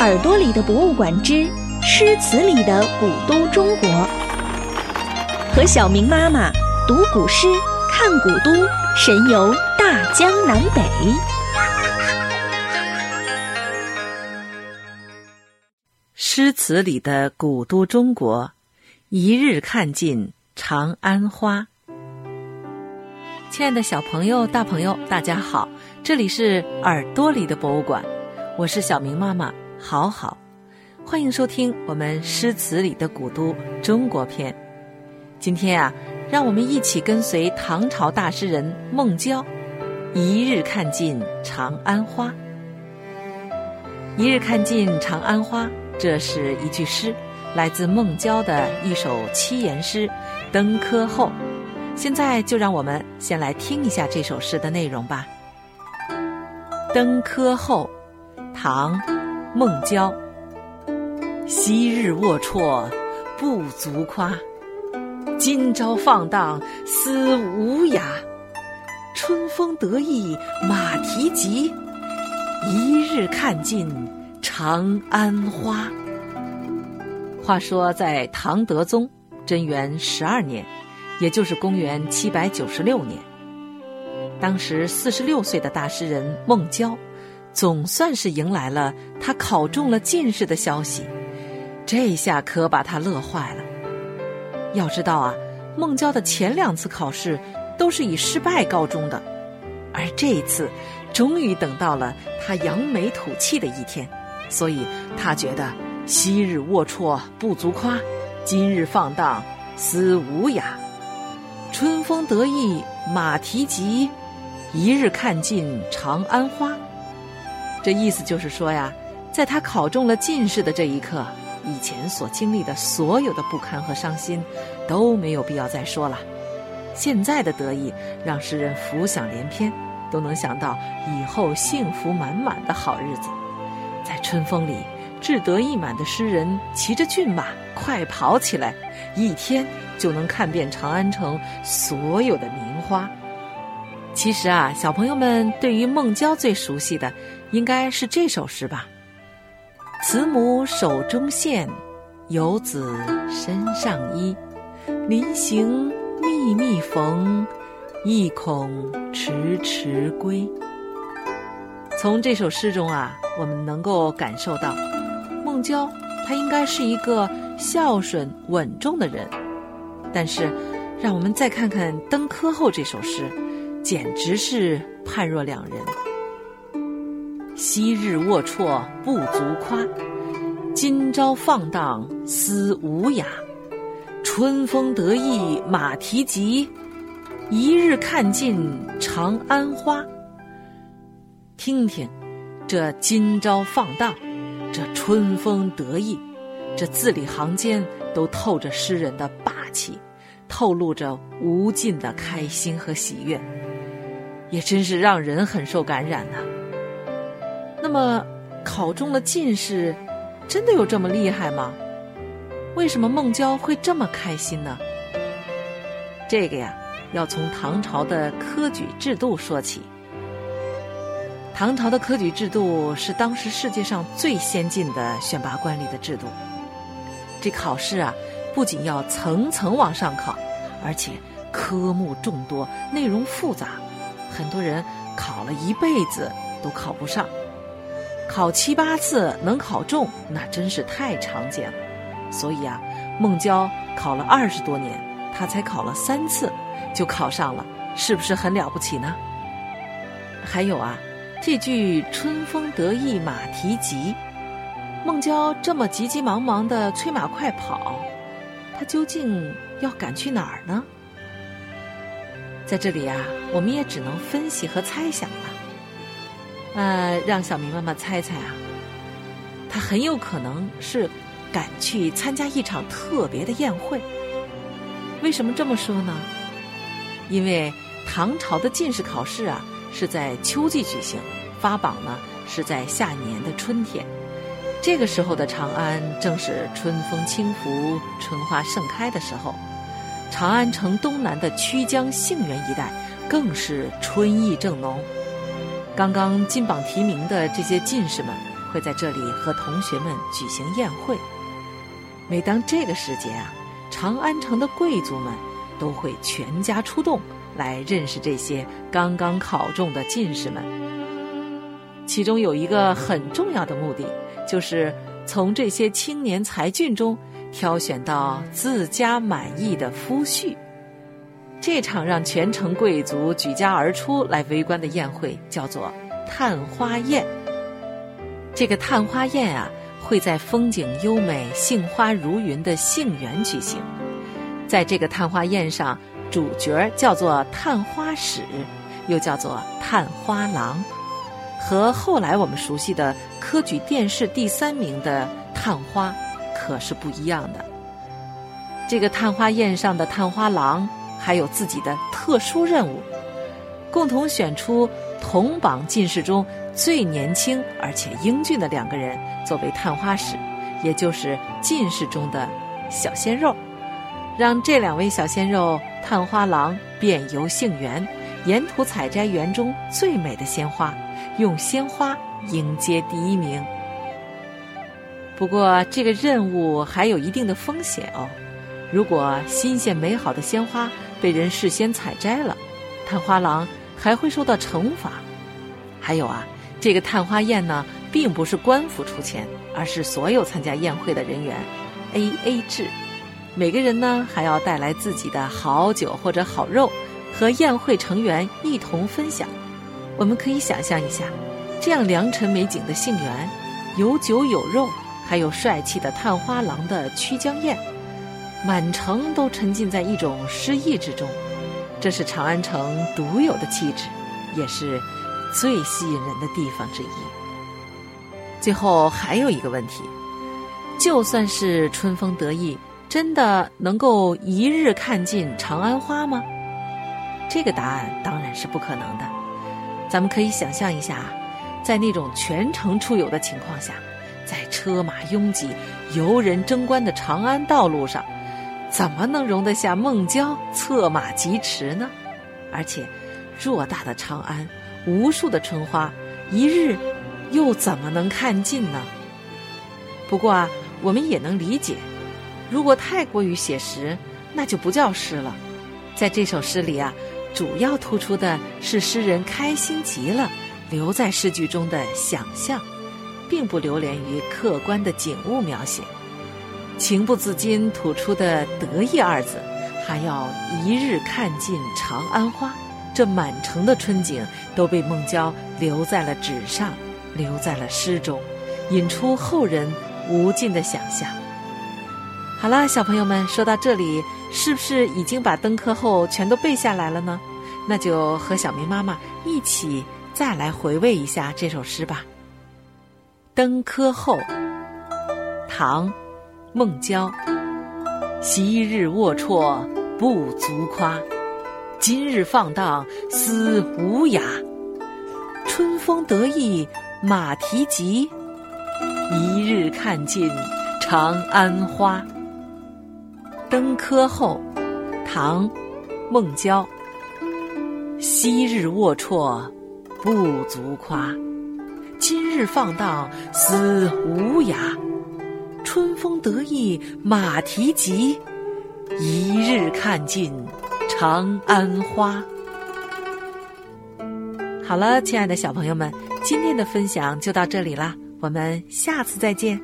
耳朵里的博物馆之诗词里的古都中国，和小明妈妈读古诗、看古都，神游大江南北。诗词里的古都中国，一日看尽长安花。亲爱的小朋友、大朋友，大家好，这里是耳朵里的博物馆，我是小明妈妈。好好，欢迎收听我们诗词里的古都中国篇。今天啊，让我们一起跟随唐朝大诗人孟郊，一日看尽长安花。一日看尽长安花，这是一句诗，来自孟郊的一首七言诗《登科后》。现在就让我们先来听一下这首诗的内容吧。《登科后》，唐。孟郊，昔日龌龊不足夸，今朝放荡思无涯。春风得意马蹄疾，一日看尽长安花。话说，在唐德宗贞元十二年，也就是公元七百九十六年，当时四十六岁的大诗人孟郊。总算是迎来了他考中了进士的消息，这下可把他乐坏了。要知道啊，孟郊的前两次考试都是以失败告终的，而这一次终于等到了他扬眉吐气的一天，所以他觉得昔日龌龊不足夸，今日放荡思无涯。春风得意马蹄疾，一日看尽长安花。这意思就是说呀，在他考中了进士的这一刻，以前所经历的所有的不堪和伤心都没有必要再说了。现在的得意让诗人浮想联翩，都能想到以后幸福满满的好日子。在春风里，志得意满的诗人骑着骏马快跑起来，一天就能看遍长安城所有的名花。其实啊，小朋友们对于孟郊最熟悉的。应该是这首诗吧。慈母手中线，游子身上衣。临行密密缝，意恐迟迟归。从这首诗中啊，我们能够感受到，孟郊他应该是一个孝顺稳重的人。但是，让我们再看看《登科后》这首诗，简直是判若两人。昔日龌龊不足夸，今朝放荡思无涯。春风得意马蹄疾，一日看尽长安花。听听，这今朝放荡，这春风得意，这字里行间都透着诗人的霸气，透露着无尽的开心和喜悦，也真是让人很受感染呐。那么，考中了进士，真的有这么厉害吗？为什么孟郊会这么开心呢？这个呀，要从唐朝的科举制度说起。唐朝的科举制度是当时世界上最先进的选拔官吏的制度。这考试啊，不仅要层层往上考，而且科目众多，内容复杂，很多人考了一辈子都考不上。考七八次能考中，那真是太常见了。所以啊，孟郊考了二十多年，他才考了三次就考上了，是不是很了不起呢？还有啊，这句“春风得意马蹄疾”，孟郊这么急急忙忙的催马快跑，他究竟要赶去哪儿呢？在这里啊，我们也只能分析和猜想了。呃，让小明妈妈猜猜啊，他很有可能是赶去参加一场特别的宴会。为什么这么说呢？因为唐朝的进士考试啊是在秋季举行，发榜呢是在下年的春天。这个时候的长安正是春风轻拂、春花盛开的时候，长安城东南的曲江杏园一带更是春意正浓。刚刚金榜题名的这些进士们，会在这里和同学们举行宴会。每当这个时节啊，长安城的贵族们都会全家出动来认识这些刚刚考中的进士们。其中有一个很重要的目的，就是从这些青年才俊中挑选到自家满意的夫婿。这场让全城贵族举家而出来围观的宴会，叫做探花宴。这个探花宴啊，会在风景优美、杏花如云的杏园举行。在这个探花宴上，主角叫做探花使，又叫做探花郎，和后来我们熟悉的科举殿试第三名的探花可是不一样的。这个探花宴上的探花郎。还有自己的特殊任务，共同选出同榜进士中最年轻而且英俊的两个人作为探花使，也就是进士中的小鲜肉，让这两位小鲜肉探花郎遍游杏园，沿途采摘园中最美的鲜花，用鲜花迎接第一名。不过，这个任务还有一定的风险哦，如果新鲜美好的鲜花。被人事先采摘了，探花郎还会受到惩罚。还有啊，这个探花宴呢，并不是官府出钱，而是所有参加宴会的人员 A A 制。每个人呢，还要带来自己的好酒或者好肉，和宴会成员一同分享。我们可以想象一下，这样良辰美景的杏园，有酒有肉，还有帅气的探花郎的曲江宴。满城都沉浸在一种诗意之中，这是长安城独有的气质，也是最吸引人的地方之一。最后还有一个问题：就算是春风得意，真的能够一日看尽长安花吗？这个答案当然是不可能的。咱们可以想象一下，在那种全城出游的情况下，在车马拥挤、游人争观的长安道路上。怎么能容得下孟郊策马疾驰呢？而且，偌大的长安，无数的春花，一日又怎么能看尽呢？不过啊，我们也能理解，如果太过于写实，那就不叫诗了。在这首诗里啊，主要突出的是诗人开心极了，留在诗句中的想象，并不流连于客观的景物描写。情不自禁吐出的“得意”二字，还要一日看尽长安花，这满城的春景都被孟郊留在了纸上，留在了诗中，引出后人无尽的想象。好了，小朋友们，说到这里，是不是已经把《登科后》全都背下来了呢？那就和小明妈妈一起再来回味一下这首诗吧。《登科后》，唐。孟郊，昔日龌龊不足夸，今日放荡思无涯。春风得意马蹄疾，一日看尽长安花。登科后，唐，孟郊。昔日龌龊不足夸，今日放荡思无涯。春风得意马蹄疾，一日看尽长安花。好了，亲爱的小朋友们，今天的分享就到这里啦，我们下次再见。